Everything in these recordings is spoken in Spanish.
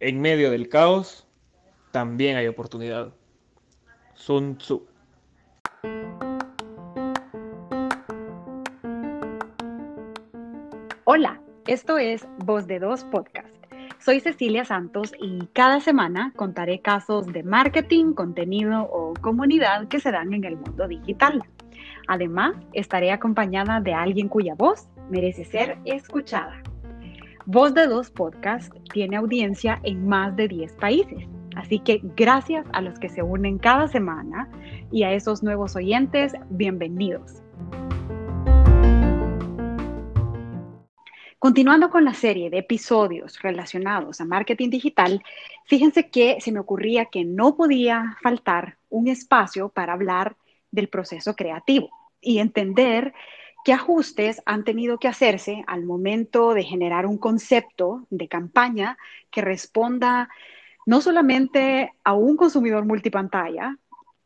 En medio del caos, también hay oportunidad. Sun Tzu. Hola, esto es Voz de Dos Podcast. Soy Cecilia Santos y cada semana contaré casos de marketing, contenido o comunidad que se dan en el mundo digital. Además, estaré acompañada de alguien cuya voz merece ser escuchada. Voz de Dos Podcast tiene audiencia en más de 10 países, así que gracias a los que se unen cada semana y a esos nuevos oyentes, bienvenidos. Continuando con la serie de episodios relacionados a marketing digital, fíjense que se me ocurría que no podía faltar un espacio para hablar del proceso creativo y entender qué ajustes han tenido que hacerse al momento de generar un concepto de campaña que responda no solamente a un consumidor multipantalla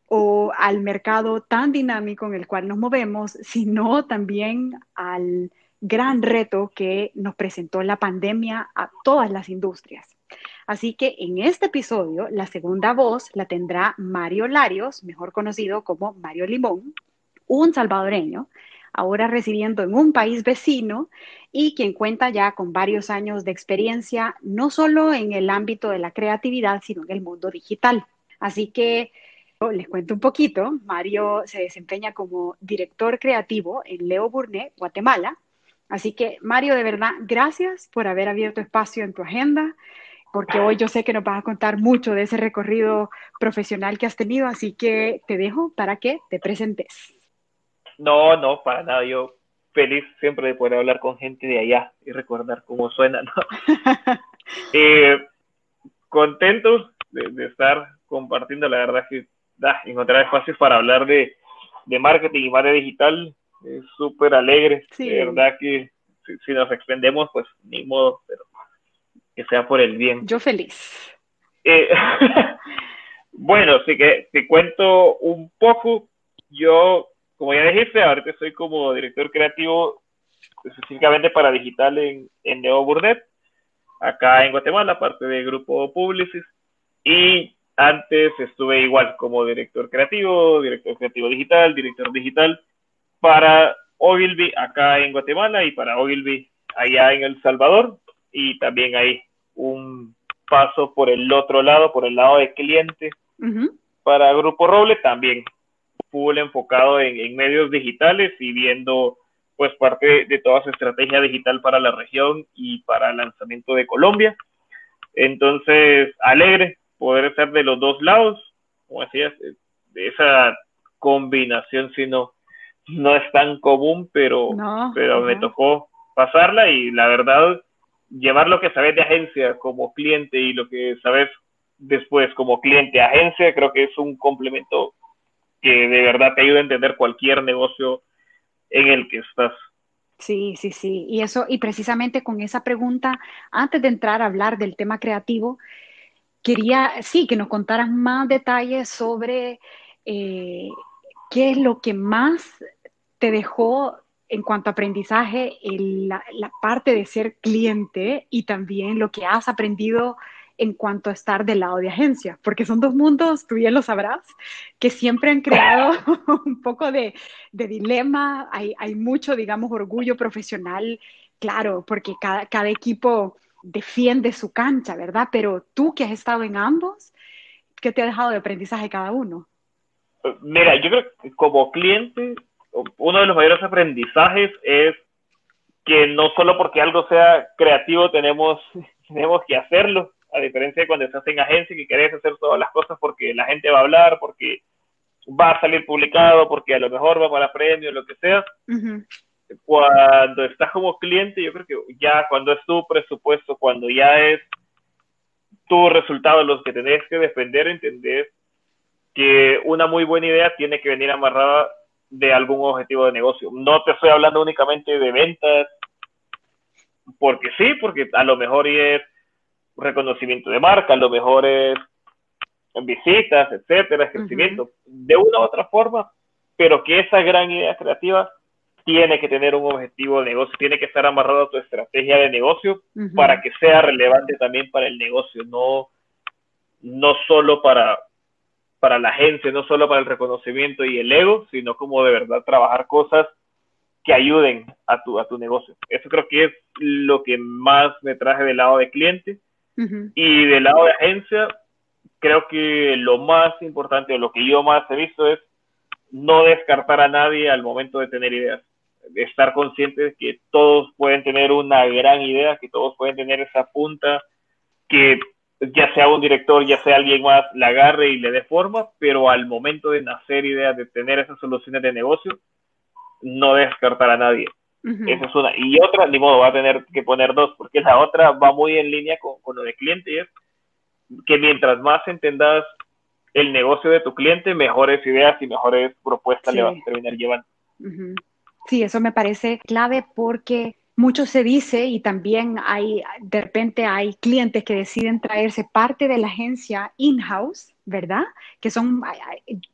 o al mercado tan dinámico en el cual nos movemos, sino también al gran reto que nos presentó la pandemia a todas las industrias. Así que en este episodio, la segunda voz la tendrá Mario Larios, mejor conocido como Mario Limón, un salvadoreño, ahora residiendo en un país vecino y quien cuenta ya con varios años de experiencia, no solo en el ámbito de la creatividad, sino en el mundo digital. Así que les cuento un poquito, Mario se desempeña como director creativo en Leo Burnet, Guatemala, Así que, Mario, de verdad, gracias por haber abierto espacio en tu agenda, porque hoy yo sé que nos vas a contar mucho de ese recorrido profesional que has tenido, así que te dejo para que te presentes. No, no, para nada. Yo feliz siempre de poder hablar con gente de allá y recordar cómo suena, ¿no? eh, contentos de, estar compartiendo, la verdad que da, encontrar espacios para hablar de, de marketing y marketing digital es súper alegre. De verdad que si, nos extendemos, pues ni modo, pero que sea por el bien. Yo feliz. Eh, bueno, sí que te cuento un poco. Yo, como ya dijiste, ahorita estoy como director creativo específicamente para digital en, en Neo Burnet, acá en Guatemala, parte del grupo Publicis. Y antes estuve igual como director creativo, director creativo digital, director digital para Ogilvy acá en Guatemala y para Ogilvy allá en El Salvador. Y también hay un paso por el otro lado, por el lado de cliente. Para Grupo Roble también full enfocado en, medios digitales y viendo pues parte de, toda su estrategia digital para la región y para el lanzamiento de Colombia. Entonces, alegre poder ser de los dos lados, como decías, de esa combinación, sino no es tan común, pero, pero me tocó pasarla y la verdad, llevar lo que sabes de agencia como cliente y lo que sabes después como cliente agencia, creo que es un complemento que de verdad te ayuda a entender cualquier negocio en el que estás. Sí, sí, sí. Y eso, y precisamente con esa pregunta, antes de entrar a hablar del tema creativo, quería, sí, que nos contaras más detalles sobre eh, ¿qué es lo que más te dejó en cuanto a aprendizaje la, parte de ser cliente y también lo que has aprendido en cuanto a estar del lado de agencia? Porque son dos mundos, tú bien lo sabrás, que siempre han creado un poco de, dilema, hay, mucho, digamos, orgullo profesional, claro, porque cada, cada equipo defiende su cancha, ¿verdad? Pero tú que has estado en ambos, ¿qué te ha dejado de aprendizaje cada uno? Mira, yo creo que como cliente, uno de los mayores aprendizajes es que no solo porque algo sea creativo tenemos, tenemos que hacerlo, a diferencia de cuando estás en agencia que querés hacer todas las cosas porque la gente va a hablar, porque va a salir publicado, porque a lo mejor va para premio, lo que sea. Cuando estás como cliente, yo creo que ya cuando es tu presupuesto, cuando ya es tu resultado los que tenés que defender, entender que una muy buena idea tiene que venir amarrada de algún objetivo de negocio. No te estoy hablando únicamente de ventas, porque sí, porque a lo mejor es reconocimiento de marca, a lo mejor es visitas, etcétera, crecimiento, de una u otra forma, pero que esa gran idea creativa tiene que tener un objetivo de negocio, tiene que estar amarrado a tu estrategia de negocio para que sea relevante también para el negocio, no, no solo para, para la agencia, no solo para el reconocimiento y el ego, sino como de verdad trabajar cosas que ayuden a tu, a tu negocio. Eso creo que es lo que más me traje del lado de cliente. Y del lado de agencia, creo que lo más importante o lo que yo más he visto es no descartar a nadie al momento de tener ideas. Estar consciente de que todos pueden tener una gran idea, que todos pueden tener esa punta, que ya sea un director, ya sea alguien más, la agarre y le dé forma, pero al momento de nacer ideas, de tener esas soluciones de negocio, no descartar a nadie. Esa es una. Y otra, ni modo, va a tener que poner dos, porque la otra va muy en línea con, con lo de cliente y es que mientras más entendas el negocio de tu cliente, mejores ideas y mejores propuestas le vas a terminar llevando. Sí, eso me parece clave porque mucho se dice y también hay, de repente hay clientes que deciden traerse parte de la agencia in-house, ¿verdad? Que son,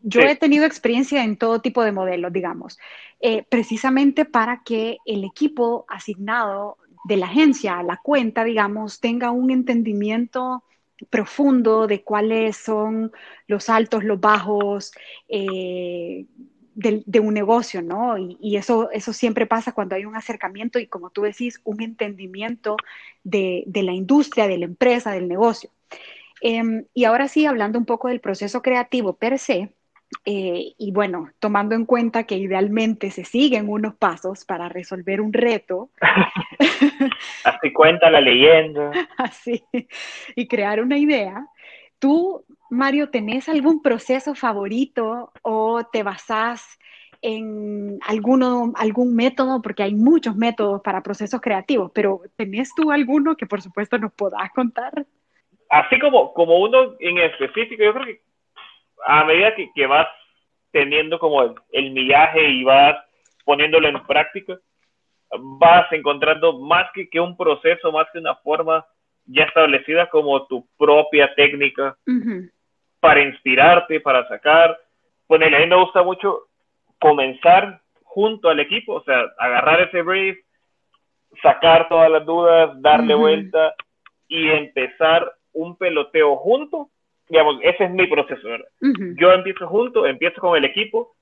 yo he tenido experiencia en todo tipo de modelos, digamos, eh, precisamente para que el equipo asignado de la agencia a la cuenta, digamos, tenga un entendimiento profundo de cuáles son los altos, los bajos eh, de, un negocio, ¿no? Y, eso, eso siempre pasa cuando hay un acercamiento y, como tú decís, un entendimiento de, la industria, de la empresa, del negocio. Em, y ahora sí, hablando un poco del proceso creativo per se, eh, y bueno, tomando en cuenta que idealmente se siguen unos pasos para resolver un reto. Así cuenta la leyenda. Así, y crear una idea. ¿Tú, Mario, tenés algún proceso favorito o te basás en alguno, algún método? Porque hay muchos métodos para procesos creativos, pero ¿tenés tú alguno que por supuesto nos puedas contar? Así como, como uno en específico, yo creo que a medida que, vas teniendo como el, millaje y vas poniéndolo en práctica, vas encontrando más que, que un proceso, más que una forma ya establecida como tu propia técnica para inspirarte, para sacar. Bueno, a mí me gusta mucho comenzar junto al equipo, o sea, agarrar ese brief, sacar todas las dudas, darle vuelta y empezar un peloteo junto digamos, ese es mi proceso, ¿verdad? Yo empiezo junto, empiezo con el equipo,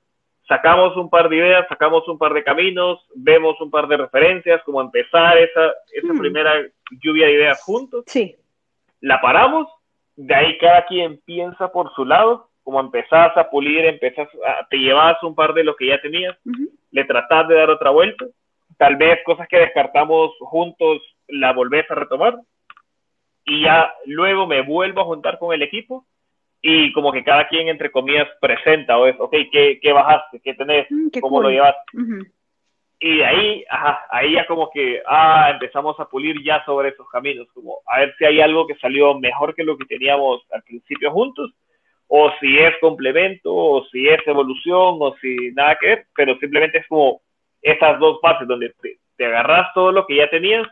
sacamos un par de ideas, sacamos un par de caminos, vemos un par de referencias, como empezar esa, esa primera lluvia de ideas juntos. Sí. La paramos, de ahí cada quien piensa por su lado, como empezás a pulir, empezás a, te llevas un par de lo que ya tenías, le tratás de dar otra vuelta, tal vez cosas que descartamos juntos la volvés a retomar, y ya luego me vuelvo a juntar con el equipo y como que cada quien, entre comillas, presenta o es, ok, ¿qué, qué bajaste? ¿Qué tenés? Mm, ¿Cómo lo llevas? Y ahí, ajá, ahí ya como que, ah, empezamos a pulir ya sobre esos caminos, como a ver si hay algo que salió mejor que lo que teníamos al principio juntos, o si es complemento, o si es evolución, o si nada que ver, pero simplemente es como esas dos fases donde te, agarras todo lo que ya tenías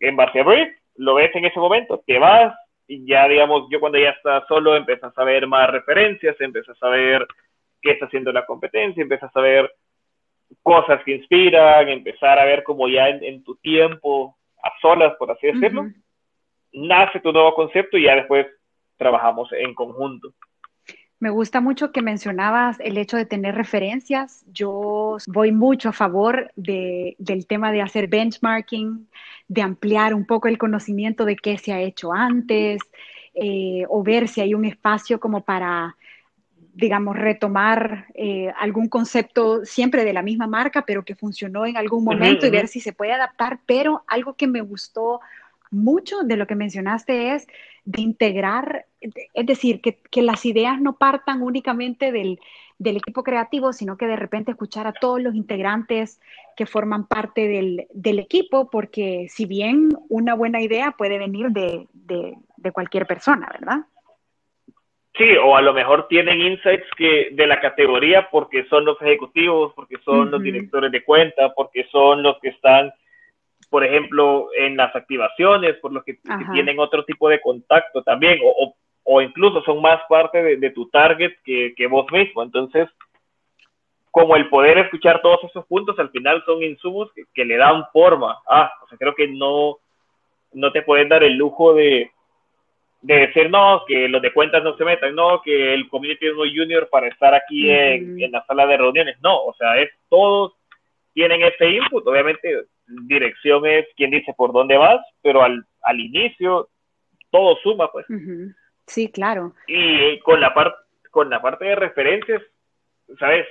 en base a Brief lo ves en ese momento, te vas y ya, digamos, yo cuando ya estás solo empiezas a ver más referencias, empiezas a ver qué está haciendo la competencia, empiezas a ver cosas que inspiran, empezar a ver como ya en, tu tiempo, a solas, por así decirlo, nace tu nuevo concepto y ya después trabajamos en conjunto. Me gusta mucho que mencionabas el hecho de tener referencias. Yo voy mucho a favor de, del tema de hacer benchmarking, de ampliar un poco el conocimiento de qué se ha hecho antes, eh, o ver si hay un espacio como para, digamos, retomar eh, algún concepto siempre de la misma marca, pero que funcionó en algún momento y ver si se puede adaptar. Pero algo que me gustó mucho de lo que mencionaste es de integrar, es decir, que, las ideas no partan únicamente del, equipo creativo, sino que de repente escuchar a todos los integrantes que forman parte del, equipo, porque si bien una buena idea puede venir de, cualquier persona, ¿verdad? Sí, o a lo mejor tienen insights que de la categoría porque son los ejecutivos, porque son los directores de cuenta, porque son los que están por ejemplo, en las activaciones, por lo que, tienen otro tipo de contacto también, o, o, incluso son más parte de, tu target que, que, vos mismo. Entonces, como el poder escuchar todos esos puntos, al final son insumos que, le dan forma. Ah, o sea, creo que no, no te pueden dar el lujo de, de decir, no, que los de cuentas no se metan, no, que el community es muy junior para estar aquí en, en, la sala de reuniones. No, o sea, es todos tienen ese input. Obviamente, dirección es quien dice por dónde vas, pero al, al inicio todo suma, pues. Sí, claro. Y con la, parte con la parte de referencias, ¿sabes?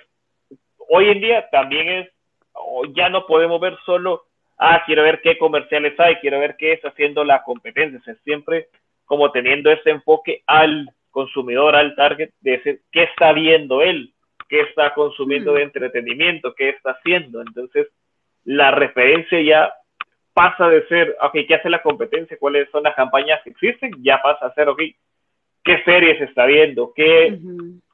Hoy en día también es, ya no podemos ver solo, ah, quiero ver qué comerciales hay, quiero ver qué está haciendo la competencia, es siempre como teniendo ese enfoque al consumidor, al target, de decir, ¿qué está viendo él? ¿Qué está consumiendo de mm. entretenimiento? ¿Qué está haciendo? Entonces, la referencia ya pasa de ser, ok, ¿qué hace la competencia? ¿Cuáles son las campañas que existen? Ya pasa a ser, ok, ¿qué series está viendo? ¿Qué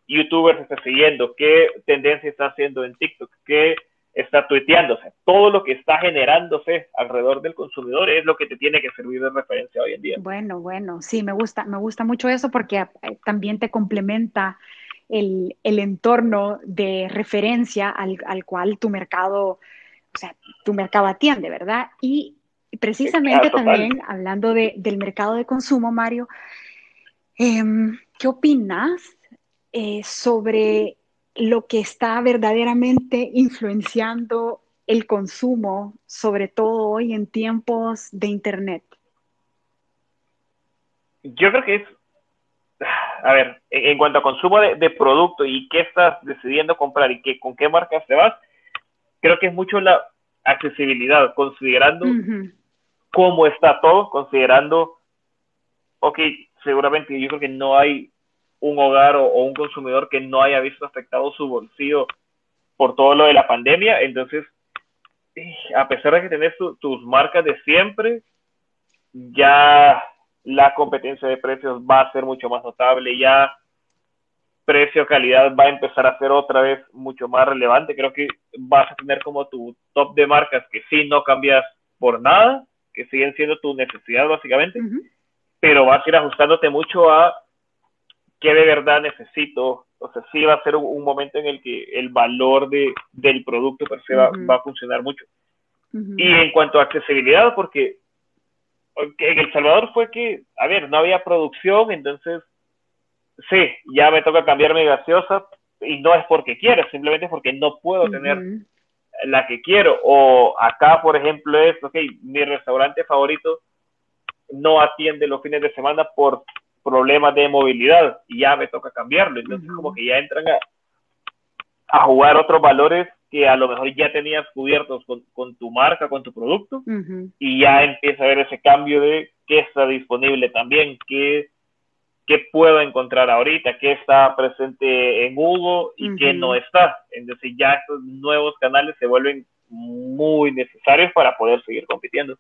youtubers está siguiendo? ¿Qué tendencia está haciendo en TikTok? ¿Qué está tuiteándose? Todo lo que está generándose alrededor del consumidor es lo que te tiene que servir de referencia hoy en día. Bueno, bueno, sí, me gusta, me gusta mucho eso porque eh, también te complementa el, el entorno de referencia al, al cual tu mercado o sea, tu mercado atiende, ¿verdad? Y precisamente también hablando de, del mercado de consumo, Mario, em, ¿qué opinas eh, sobre lo que está verdaderamente influenciando el consumo, sobre todo hoy en tiempos de Internet? Yo creo que es, a ver, en, cuanto a consumo de, de, producto y qué estás decidiendo comprar y qué, con qué marcas te vas, creo que es mucho la accesibilidad, considerando cómo está todo, considerando, ok, seguramente yo creo que no hay un hogar o, un consumidor que no haya visto afectado su bolsillo por todo lo de la pandemia, entonces, eh, a pesar de que tenés tus marcas de siempre, ya la competencia de precios va a ser mucho más notable, ya precio-calidad va a empezar a ser otra vez mucho más relevante. Creo que vas a tener como tu top de marcas que sí no cambias por nada, que siguen siendo tu necesidad básicamente, pero vas a ir ajustándote mucho a qué de verdad necesito. O sea, sí va a ser un, momento en el que el valor de, del producto per se va, va a funcionar mucho. Y en cuanto a accesibilidad, porque en El Salvador fue que, a ver, no había producción, entonces sí, ya me toca cambiar mi gaseosa y no es porque quiero, simplemente porque no puedo tener la que quiero. O acá, por ejemplo, es, ok, mi restaurante favorito no atiende los fines de semana por problemas de movilidad y ya me toca cambiarlo. Entonces, como que ya entran a, a, jugar otros valores que a lo mejor ya tenías cubiertos con, con tu marca, con tu producto, y ya empieza a ver ese cambio de qué está disponible también, qué qué puedo encontrar ahorita, qué está presente en Hugo y qué no está. Entonces ya estos nuevos canales se vuelven muy necesarios para poder seguir compitiendo.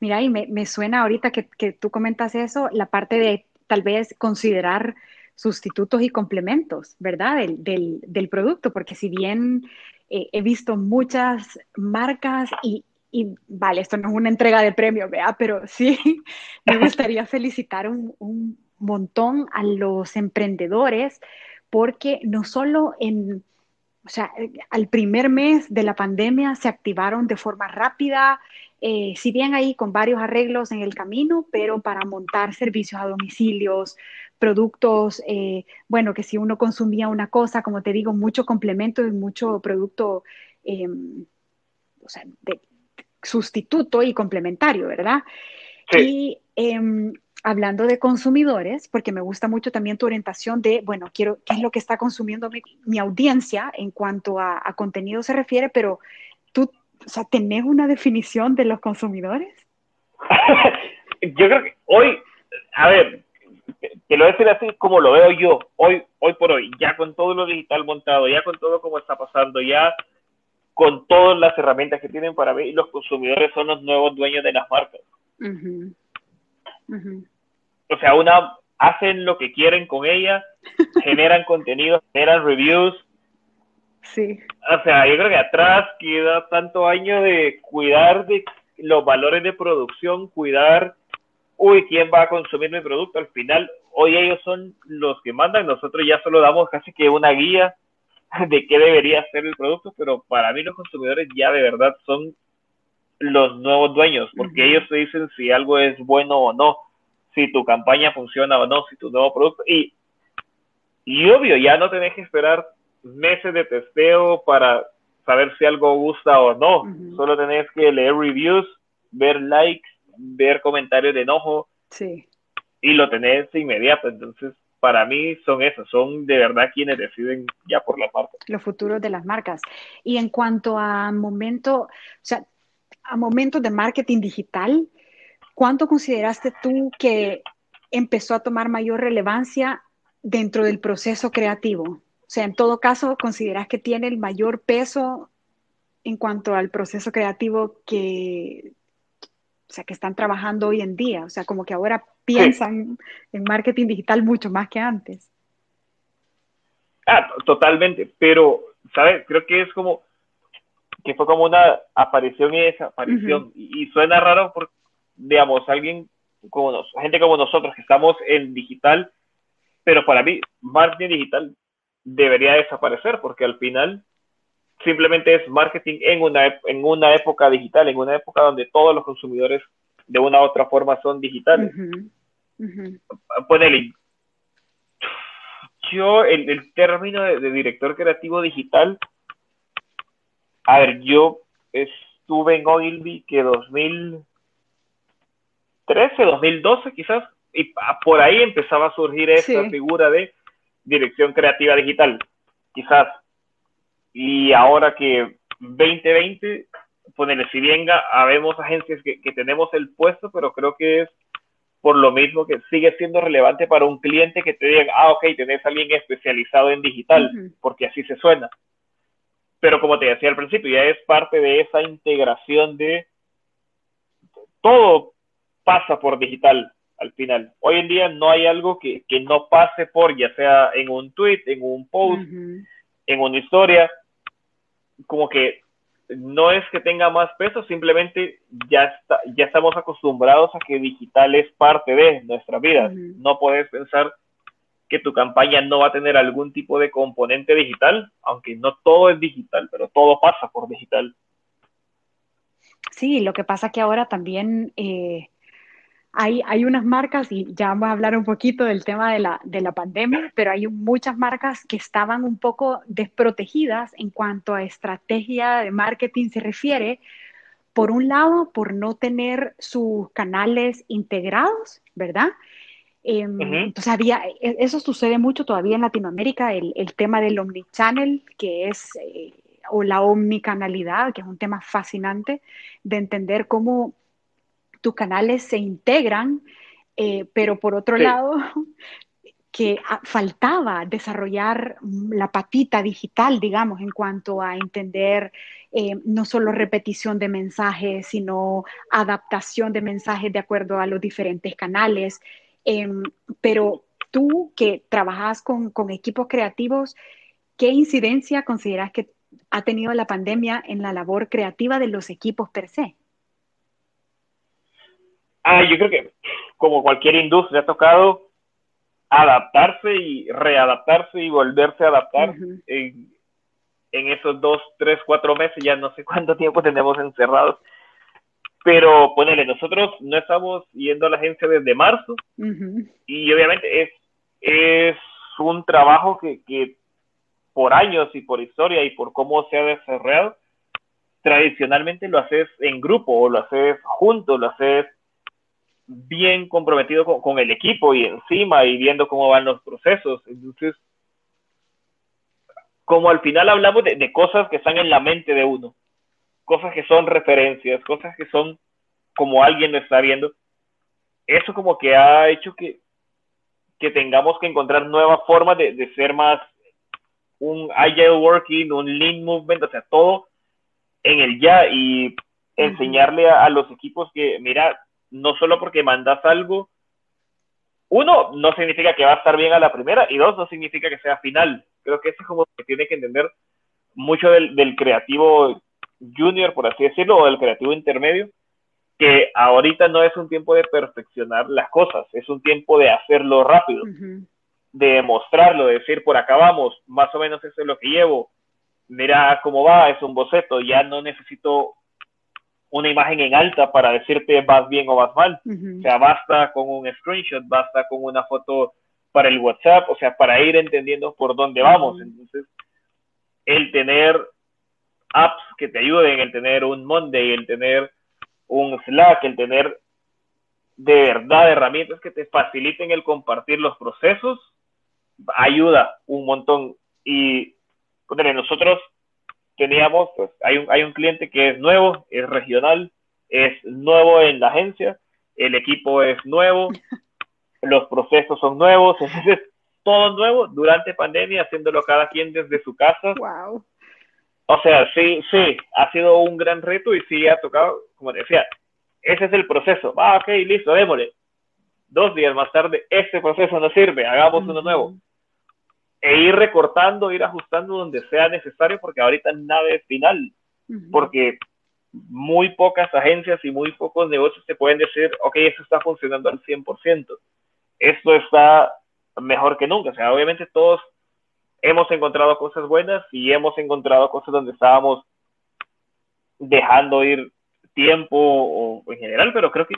Mira, y me, suena ahorita que, tú comentas eso, la parte de tal vez considerar sustitutos y complementos, ¿verdad? Del, del, producto, porque si bien eh, he visto muchas marcas y, y, vale, esto no es una entrega de premio, ¿verdad? Pero sí, me gustaría felicitar un, un montón a los emprendedores porque no solo en, o sea, al primer mes de la pandemia se activaron de forma rápida, eh, si bien ahí con varios arreglos en el camino, pero para montar servicios a domicilios, productos, eh, bueno, que si uno consumía una cosa, como te digo, mucho complemento y mucho producto, em, o sea, de sustituto y complementario, ¿verdad? Y em, hablando de consumidores, porque me gusta mucho también tu orientación de, bueno, quiero, ¿qué es lo que está consumiendo mi, audiencia en cuanto a, contenido se refiere? Pero tú, o sea, ¿tenés una definición de los consumidores? yo creo que hoy, a ver, te lo voy a decir así como lo veo yo, hoy, hoy por hoy, ya con todo lo digital montado, ya con todo como está pasando, ya con todas las herramientas que tienen para y los consumidores son los nuevos dueños de las marcas. O sea, una hacen lo que quieren con ella, generan contenido, generan reviews. Sí. O sea, yo creo que atrás queda tanto año de cuidar de los valores de producción, cuidar, uy, ¿quién va a consumir mi producto? Al final, hoy ellos son los que mandan, nosotros ya solo damos casi que una guía de qué debería ser el producto, pero para mí los consumidores ya de verdad son los nuevos dueños, porque ellos te dicen si algo es bueno o no, si tu campaña funciona o no, si tu nuevo producto, y, y obvio, ya no tenés que esperar meses de testeo para saber si algo gusta o no, solo tenés que leer reviews, ver likes, ver comentarios de enojo, sí. y lo tenés inmediato, entonces para mí son esos, son de verdad quienes deciden ya por las marcas. Los futuros de las marcas. Y en cuanto a momento, o sea, a momentos de marketing digital, ¿cuánto consideraste tú que empezó a tomar mayor relevancia dentro del proceso creativo? O sea, en todo caso, ¿consideras que tiene el mayor peso en cuanto al proceso creativo que, o sea, que están trabajando hoy en día? O sea, como que ahora piensan en marketing digital mucho más que antes. Ah, totalmente, pero, ¿sabes? Creo que es como, que fue como una aparición y desaparición. y, suena raro porque, digamos, alguien como nos, gente como nosotros que estamos en digital, pero para mí, marketing digital debería desaparecer porque al final simplemente es marketing en una, en una época digital, en una época donde todos los consumidores de una u otra forma son digitales. Ponele, yo el, el término de, director creativo digital a ver, yo estuve en Ogilvy que 2013, 2012 quizás, y por ahí empezaba a surgir esa figura de dirección creativa digital, quizás. Y ahora que 2020, ponele, si bien habemos agencias que, tenemos el puesto, pero creo que es por lo mismo que sigue siendo relevante para un cliente que te digan, ah, ok, tenés a alguien especializado en digital, porque así se suena pero como te decía al principio, ya es parte de esa integración de todo pasa por digital al final. Hoy en día no hay algo que, no pase por, ya sea en un tweet, en un post, en una historia, como que no es que tenga más peso, simplemente ya, está, ya estamos acostumbrados a que digital es parte de nuestra vida. No puedes pensar que tu campaña no va a tener algún tipo de componente digital, aunque no todo es digital, pero todo pasa por digital. Sí, lo que pasa que ahora también eh, hay, hay, unas marcas, y ya vamos a hablar un poquito del tema de la, de la pandemia, pero hay muchas marcas que estaban un poco desprotegidas en cuanto a estrategia de marketing se refiere. Por un lado, por no tener sus canales integrados, ¿verdad? Em, entonces había, e, eso sucede mucho todavía en Latinoamérica, el, el tema del omnichannel, que es, eh, o la omnicanalidad, que es un tema fascinante de entender cómo tus canales se integran, eh, pero por otro lado, que faltaba desarrollar la patita digital, digamos, en cuanto a entender eh, no solo repetición de mensajes, sino adaptación de mensajes de acuerdo a los diferentes canales. Em, pero tú que trabajas con, equipos creativos, ¿qué incidencia consideras que ha tenido la pandemia en la labor creativa de los equipos per se? Ah, yo creo que como cualquier industria ha tocado adaptarse y readaptarse y volverse a adaptar en, en, esos dos, tres, cuatro meses, ya no sé cuánto tiempo tenemos encerrados. Pero ponele, nosotros no estamos yendo a la agencia desde marzo. Y obviamente es, es un trabajo que, que por años y por historia y por cómo se ha desarrollado, tradicionalmente lo haces en grupo o lo haces junto, lo haces bien comprometido con, el equipo y encima y viendo cómo van los procesos. Entonces, como al final hablamos de, cosas que están en la mente de uno, cosas que son referencias, cosas que son como alguien lo está viendo, eso como que ha hecho que, que tengamos que encontrar nuevas formas de, de ser más un agile working, un lean movement, o sea, todo en el ya y enseñarle a, los equipos que, mira, no solo porque mandas algo, uno, no significa que va a estar bien a la primera, y dos, no significa que sea final. Creo que eso es como que tiene que entender mucho del, del creativo junior, por así decirlo, o del creativo intermedio, que ahorita no es un tiempo de perfeccionar las cosas, es un tiempo de hacerlo rápido. de mostrarlo, de decir por acá vamos, más o menos eso es lo que llevo, mira cómo va, es un boceto, ya no necesito una imagen en alta para decirte vas bien o vas mal. O sea, basta con un screenshot, basta con una foto para el WhatsApp, o sea, para ir entendiendo por dónde vamos. Entonces, el tener apps que te ayuden, el tener un Monday, el tener un Slack, el tener de verdad herramientas que te faciliten el compartir los procesos, ayuda un montón. Y nosotros teníamos, pues, hay un, hay un cliente que es nuevo, es regional, es nuevo en la agencia, el equipo es nuevo, los procesos son nuevos, entonces todo nuevo durante pandemia, haciéndolo cada quien desde su casa. Wow. O sea, sí, sí, ha sido un gran reto y sí ha tocado, como decía, ese es el proceso. Ah, ok, listo, démosle. Dos días más tarde, este proceso no sirve, hagamos uno nuevo. E ir recortando, ir ajustando donde sea necesario, porque ahorita nada es final, porque muy pocas agencias y muy pocos negocios te pueden decir, ok, esto está funcionando al 100%, esto está mejor que nunca, o sea, obviamente todos hemos encontrado cosas buenas y hemos encontrado cosas donde estábamos dejando ir tiempo o en general, pero creo que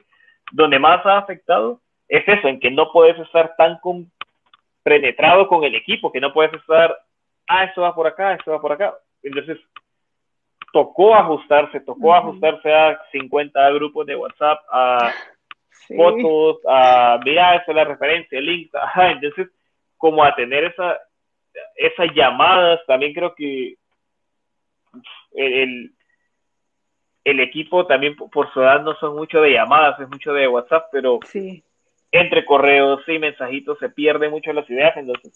donde más ha afectado es eso, en que no puedes estar tan, penetrado con el equipo, que no puedes estar, ah, esto va por acá, esto va por acá. Entonces, tocó ajustarse, tocó ajustarse a 50 grupos de WhatsApp, a fotos, a, mira, esa es la referencia, el link, ajá, entonces, como a tener esa, esas llamadas, también creo que el, el equipo también por su edad no son mucho de llamadas, es mucho de WhatsApp, pero sí. entre correos y mensajitos se pierden mucho las ideas, entonces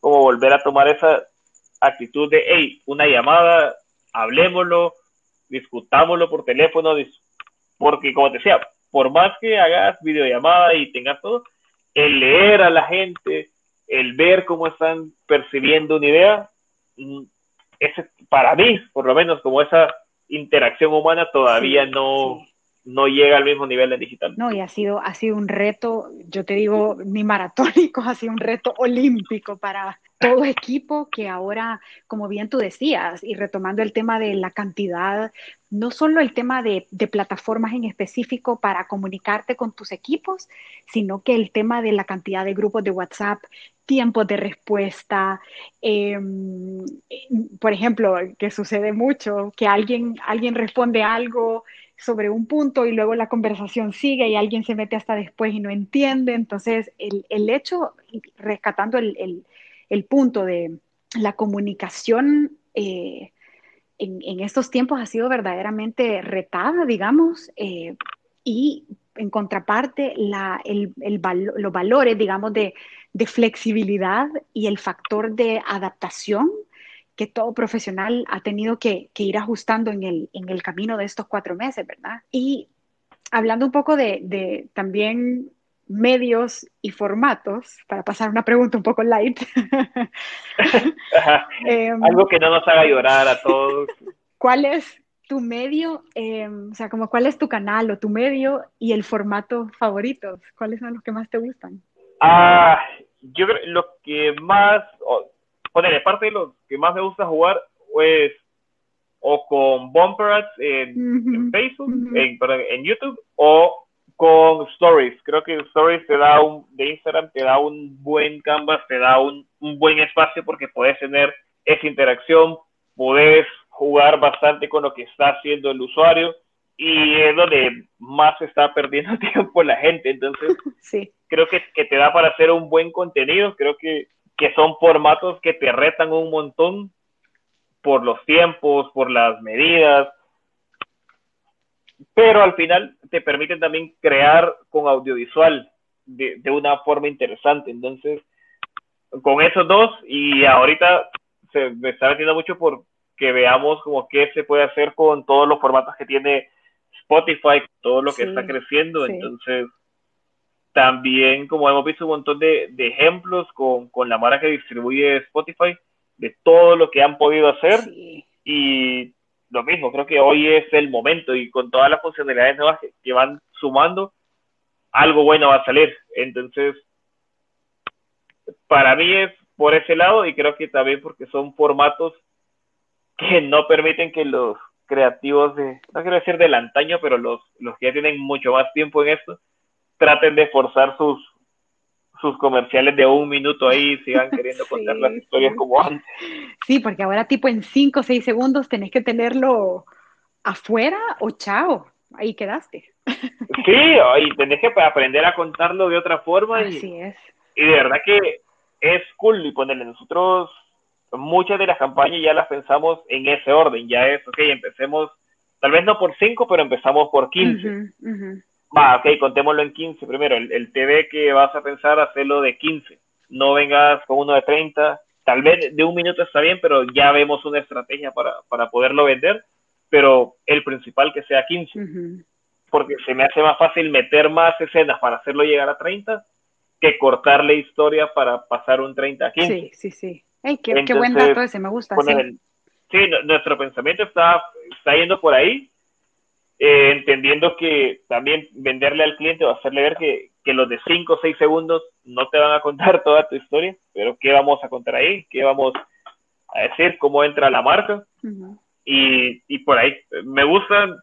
como volver a tomar esa actitud de, hey, una llamada, hablemoslo, discutámoslo por teléfono, porque como te decía, por más que hagas videollamada y tengas todo, el leer a la gente, el ver cómo están percibiendo una idea, mm, ese, para mí, por lo menos, como esa interacción humana todavía no, no llega al mismo nivel de digital. No, y ha sido, ha sido un reto, yo te digo, ni maratónico, ha sido un reto olímpico para todo equipo que ahora, como bien tú decías, y retomando el tema de la cantidad, no solo el tema de, plataformas en específico para comunicarte con tus equipos, sino que el tema de la cantidad de grupos de WhatsApp, tiempos de respuesta, em, por ejemplo, que sucede mucho, que alguien, alguien responde algo sobre un punto y luego la conversación sigue y alguien se mete hasta después y no entiende. Entonces, el, hecho, rescatando el, punto de la comunicacación eh, en, estos tiempos ha sido verdaderamente retada, digamos, eh, y en contraparte los valores, digamos, de, flexibilidad y el factor de adaptación que todo profesional ha tenido que, ir ajustando en el, camino de estos cuatro meses, ¿verdad? Y hablando un poco de, también medios y formatos, para pasar una pregunta un poco light. Em, Algo que no nos haga llorar a todos. ¿Cuál es tu medio, em, o sea, como cuál es tu canal o tu medio y el formato favorito? ¿Cuáles son los que más te gustan? Ah, yo creo lo que más, poner, parte de lo que más me gusta jugar, pues, o con Bumper Ads en, Facebook, en, YouTube, o con Stories. Creo que Stories te da un, de Instagram te da un buen canvas, te da un, un buen espacio porque puedes tener esa interacción, puedes jugar bastante con lo que está haciendo el usuario y es donde más está perdiendo tiempo la gente. Entonces, sí. creo que, que, te da para hacer un buen contenido. Creo que que son formatos que te retan un montón por los tiempos, por las medidas, pero al final te permiten también crear con audiovisual de, una forma interesante. Entonces, con esos dos, y ahorita se me está metiendo mucho por que veamos como qué se puede hacer con todos los formatos que tiene Spotify, todo lo que está creciendo. Entonces, también, como hemos visto un montón de, ejemplos con, la marca que distribuye Spotify, de todo lo que han podido hacer. Y lo mismo, creo que hoy es el momento y con todas las funcionalidades nuevas que, van sumando, algo bueno va a salir. Entonces, para mí es por ese lado y creo que también porque son formatos que no permiten que los creativos de, no quiero decir del antaño, pero los, los que ya tienen mucho más tiempo en esto, traten de forzar sus, sus comerciales de un minuto ahí sigan queriendo contar las historias como antes. Sí, porque ahora tipo en cinco o seis segundos tenés que tenerlo afuera o chao, ahí quedaste. Sí, y tenés que aprender a contarlo de otra forma. Así y, es. Y de verdad que es cool y ponerle nosotros muchas de las campañas ya las pensamos en ese orden, ya es, ok, empecemos, tal vez no por 5, pero empezamos por 15. Va, ok, contémoslo en 15 primero, el, TV que vas a pensar, hacerlo de 15, no vengas con uno de 30, tal vez de un minuto está bien, pero ya vemos una estrategia para, para poderlo vender, pero el principal que sea 15, porque se me hace más fácil meter más escenas para hacerlo llegar a 30 que cortar la historia para pasar un 30 a 15. Sí, sí, sí. Qué, buen dato ese, me gusta. sí. nuestro pensamiento está, está yendo por ahí, eh, entendiendo que también venderle al cliente o hacerle ver que, que los de 5 o 6 segundos no te van a contar toda tu historia, pero qué vamos a contar ahí, qué vamos a decir, cómo entra la marca. y, y por ahí, me gustan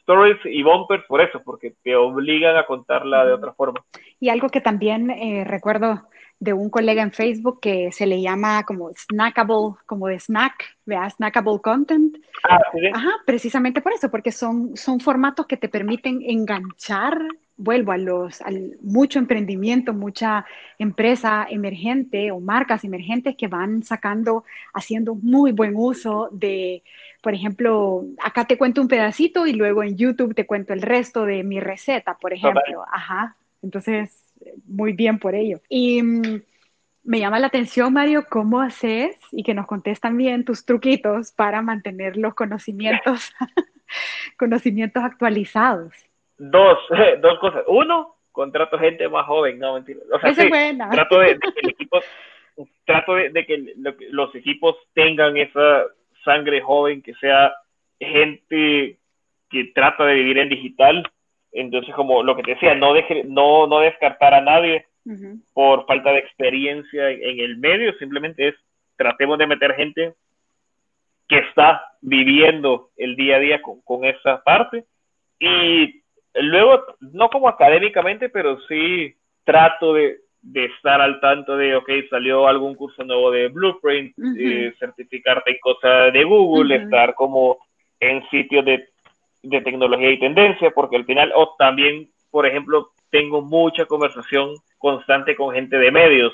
stories y bumpers por eso, porque te obligan a contarla de otra forma. Y algo que también eh, recuerdo de un colega en Facebook que se le llama como snackable, como de snack, vea, snackable content. Ah, Ajá, precisamente por eso, porque son, son formatos que te permiten enganchar, vuelvo a los, al mucho emprendimiento, mucha empresa emergente o marcas emergentes que van sacando, haciendo muy buen uso de, por ejemplo, acá te cuento un pedacito y luego en YouTube te cuento el resto de mi receta, por ejemplo. Ajá, entonces muy bien por ello. Y mm, me llama la atención, Mario, cómo haces y que nos contes también tus truquitos para mantener los conocimientos, conocimientos actualizados. Dos, dos cosas. Uno, contrato gente más joven, no mentira. O sea, trato de, que trato de, que los equipos tengan esa sangre joven, que sea gente que trata de vivir en digital entonces, como lo que te decía, no, deje, no, no descartar a nadie por falta de experiencia en, el medio, simplemente es tratemos de meter gente que está viviendo el día a día con, con esa parte. Y luego, no como académicamente, pero sí trato de, de estar al tanto de, ok, salió algún curso nuevo de Blueprint, eh, certificarte en cosas de Google, estar como en sitios de de tecnología y tendencia, porque al final, o también, por ejemplo, tengo mucha conversación constante con gente de medios.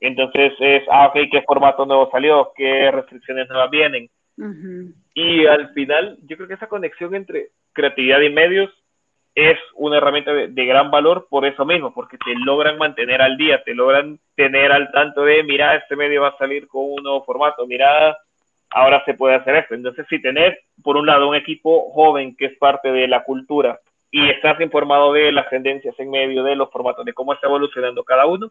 Entonces es, ah, ok, ¿qué formato nuevo salió? ¿Qué restricciones nuevas vienen? Y al final, yo creo que esa conexión entre creatividad y medios es una herramienta de, de, gran valor por eso mismo, porque te logran mantener al día, te logran tener al tanto de, mira, este medio va a salir con un nuevo formato, mira, ahora se puede hacer esto. Entonces, si tenés, por un lado, un equipo joven que es parte de la cultura y estás informado de las tendencias en medio de los formatos, de cómo está evolucionando cada uno,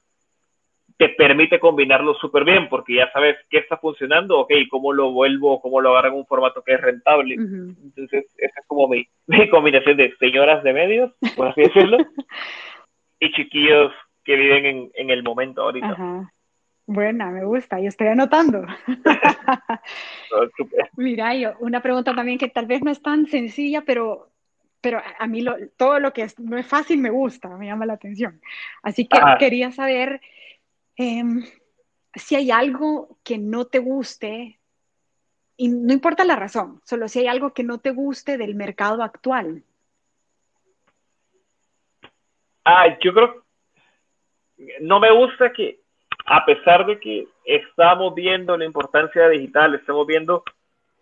te permite combinarlo súper bien, porque ya sabes qué está funcionando, ok, cómo lo vuelvo, cómo lo agarro en un formato que es rentable. Entonces, esa es como mi, mi, combinación de señoras de medios, por así decirlo, y chiquillos que viven en, en el momento ahorita. Buena, me gusta, y estoy anotando. Mira, yo, una pregunta también que tal vez no es tan sencilla, pero, pero a mí todo lo que no es fácil me gusta, me llama la atención. Así que quería saber em, si hay algo que no te guste, y no importa la razón, solo si hay algo que no te guste del mercado actual. Ah, yo creo, no me gusta que a pesar de que estamos viendo la importancia digital, estamos viendo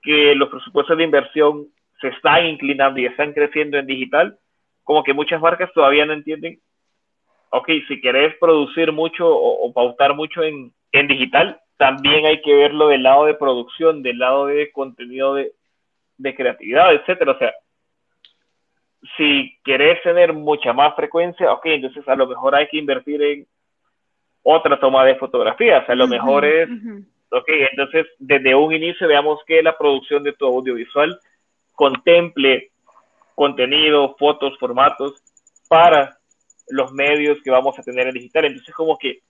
que los presupuestos de inversión se están inclinando y están creciendo en digital, como que muchas marcas todavía no entienden, ok, si querés producir mucho o, pautar mucho en, digital, también hay que verlo del lado de producción, del lado de contenido de, de creatividad, etcétera. O sea, si querés tener mucha más frecuencia, ok, entonces a lo mejor hay que invertir en otra toma de fotografías. A lo mejor es, ok, entonces desde un inicio veamos que la producción de tu audiovisual contemple contenido, fotos, formatos para los medios que vamos a tener en digital. Entonces como que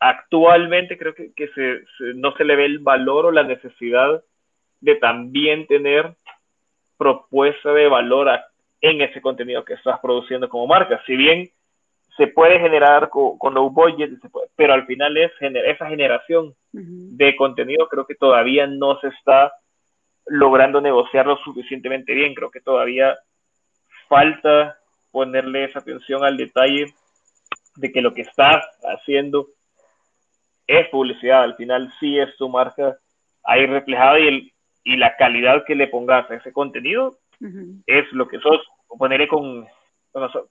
actualmente creo que, que se, no se le ve el valor o la necesidad de también tener propuesta de valor en ese contenido que estás produciendo como marca. Si bien se puede generar con, con low budget, pero al final es esa generación de contenido creo que todavía no se está logrando negociarlo suficientemente bien. Creo que todavía falta ponerle esa atención al detalle de que lo que estás haciendo es publicidad. Al final sí es tu marca ahí reflejada y, el, y la calidad que le pongas a ese contenido es lo que sos. Ponerle con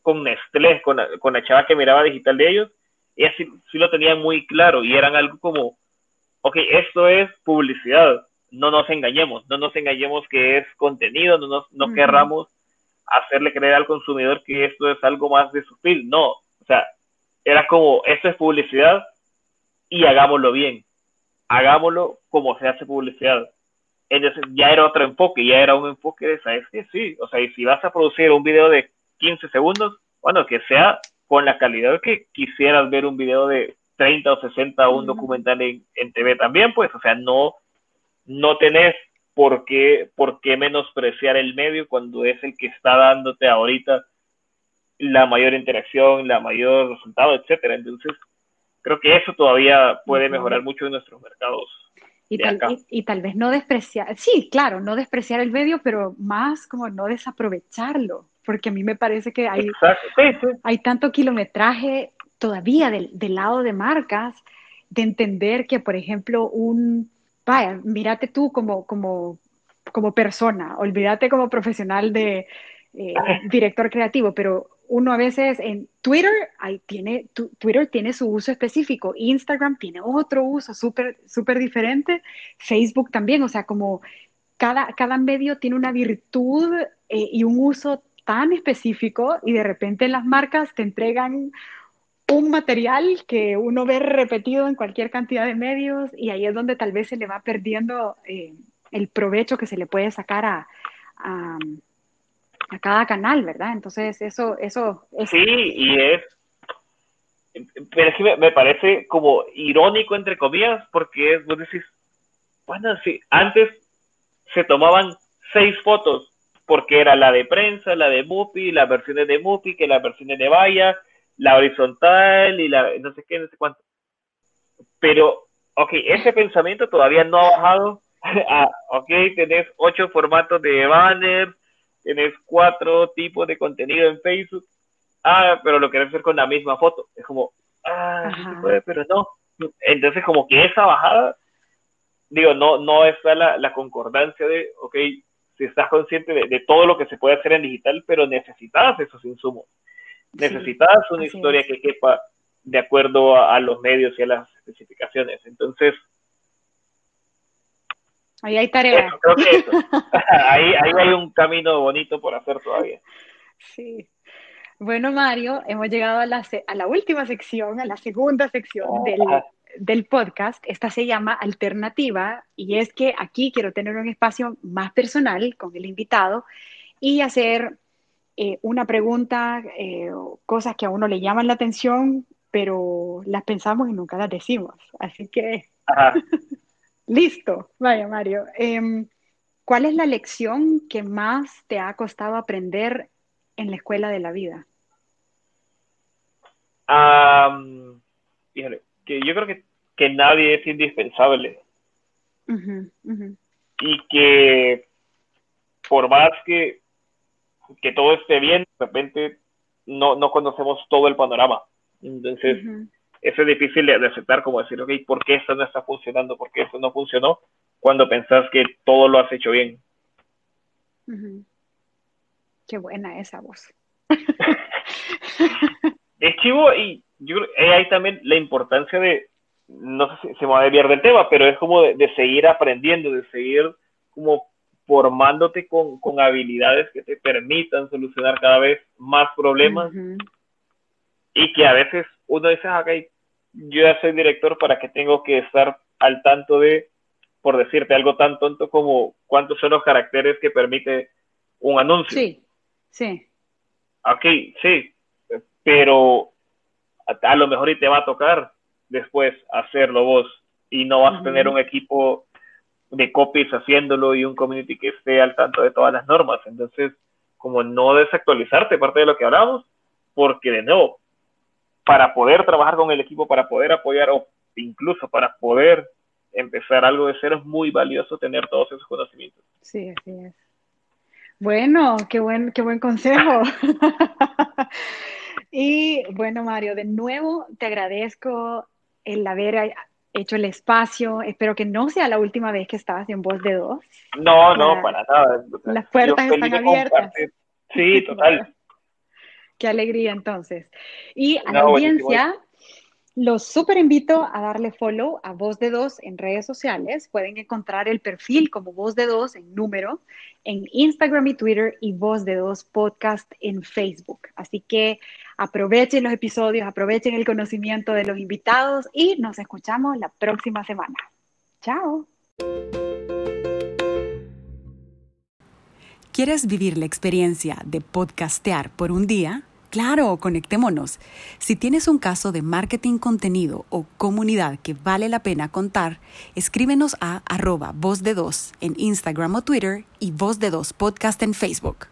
con Nestlé, con, con la chava que miraba digital de ellos, ellas sí, lo tenían muy claro y eran algo como, ok, esto es publicidad, no nos engañemos, no nos engañemos que es contenido, no, nos, no querramos hacerle creer al consumidor que esto es algo más de su film, no, o sea, era como, esto es publicidad y hagámoslo bien, hagámoslo como se hace publicidad. Entonces ya era otro enfoque, ya era un enfoque de, ¿sabes que Sí, o sea, y si vas a producir un video de 15 segundos, bueno, que sea con la calidad que quisieras ver un video de 30 o 60 o un documental en, en, TV también, pues, o sea, no, no tenés por qué, por qué menospreciar el medio cuando es el que está dándote ahorita la mayor interacción, la mayor resultado, etcétera. Entonces, creo que eso todavía puede mejorar mucho en nuestros mercados. Y tal, y, tal, vez no despreciar, sí, claro, no despreciar el medio, pero más como no desaprovecharlo porque a mí me parece que hay, hay tanto kilometraje todavía del, del, lado de marcas, de entender que, por ejemplo, un, vaya, mírate tú como, como, como persona, olvídate como profesional de eh, director creativo, pero uno a veces en Twitter, ahí tiene, Twitter tiene su uso específico, Instagram tiene otro uso súper súper diferente, Facebook también, o sea, como cada, cada medio tiene una virtud eh, y un uso tan específico y de repente las marcas te entregan un material que uno ve repetido en cualquier cantidad de medios y ahí es donde tal vez se le va perdiendo eh, el provecho que se le puede sacar a, a, cada canal, ¿verdad? Entonces eso, eso es... Sí, y es... Pero es que me, parece como irónico, entre comillas, porque es, vos decís, bueno, sí, antes se tomaban seis fotos porque era la de prensa, la de Mupi, las versiones de Mupi, que las versiones de Vaya, la horizontal y la no sé qué, no sé cuánto. Pero, ok, ese pensamiento todavía no ha bajado a, ok, tenés ocho formatos de banner, tenés cuatro tipos de contenido en Facebook, ah, pero lo querés hacer con la misma foto. Es como, ah, sí se puede, pero no. Entonces, como que esa bajada, digo, no, no está la, la concordancia de, ok, si estás consciente de, todo lo que se puede hacer en digital, pero necesitas esos insumos. Necesitas una historia que quepa de acuerdo a, los medios y a las especificaciones. Entonces... Ahí hay tarea. creo que eso. ahí, ahí hay un camino bonito por hacer todavía. Sí. Bueno, Mario, hemos llegado a la, a la última sección, a la segunda sección oh, del, del podcast, esta se llama Alternativa, y es que aquí quiero tener un espacio más personal con el invitado y hacer eh, una pregunta, eh, cosas que a uno le llaman la atención, pero las pensamos y nunca las decimos. Así que, listo, vaya Mario. Em, ¿Cuál es la lección que más te ha costado aprender en la escuela de la vida? que yo creo que, que nadie es indispensable. Y que por más que, que todo esté bien, de repente no, no conocemos todo el panorama. Entonces, eso es difícil de, aceptar, como decir, ok, ¿por qué esto no está funcionando? ¿Por qué esto no funcionó? Cuando pensás que todo lo has hecho bien. Qué buena esa voz. es chivo y yo creo hay también la importancia de, no sé si se me va a desviar del tema, pero es como de, seguir aprendiendo, de seguir como formándote con, con, habilidades que te permitan solucionar cada vez más problemas y que a veces uno dice, ah, ok, yo ya soy director para que tengo que estar al tanto de, por decirte algo tan tonto como cuántos son los caracteres que permite un anuncio. Sí, sí. Ok, sí, pero a, lo mejor y te va a tocar después hacerlo vos y no vas a tener un equipo de copies haciéndolo y un community que esté al tanto de todas las normas. Entonces, como no desactualizarte, parte de lo que hablamos, porque de nuevo, para poder trabajar con el equipo, para poder apoyar o incluso para poder empezar algo de cero, es muy valioso tener todos esos conocimientos. Sí, así es. Bueno, qué buen, qué buen consejo. y bueno, Mario, de nuevo te agradezco el haber hecho el espacio. Espero que no sea la última vez que estabas en Voz de Dos. No, no, para nada. Las puertas están abiertas. Sí, total. Qué alegría entonces. Y a la audiencia, los super invito a darle follow a Voz de Dos en redes sociales. Pueden encontrar el perfil como Voz de Dos en número en Instagram y Twitter y Voz de Dos Podcast en Facebook. Así que aprovechen los episodios, aprovechen el conocimiento de los invitados y nos escuchamos la próxima semana. Chao. ¿Quieres vivir la experiencia de podcastear por un día? Claro, conectémonos. Si tienes un caso de marketing contenido o comunidad que vale la pena contar, escríbenos a arroba voz de dos en Instagram o Twitter y voz de dos podcast en Facebook.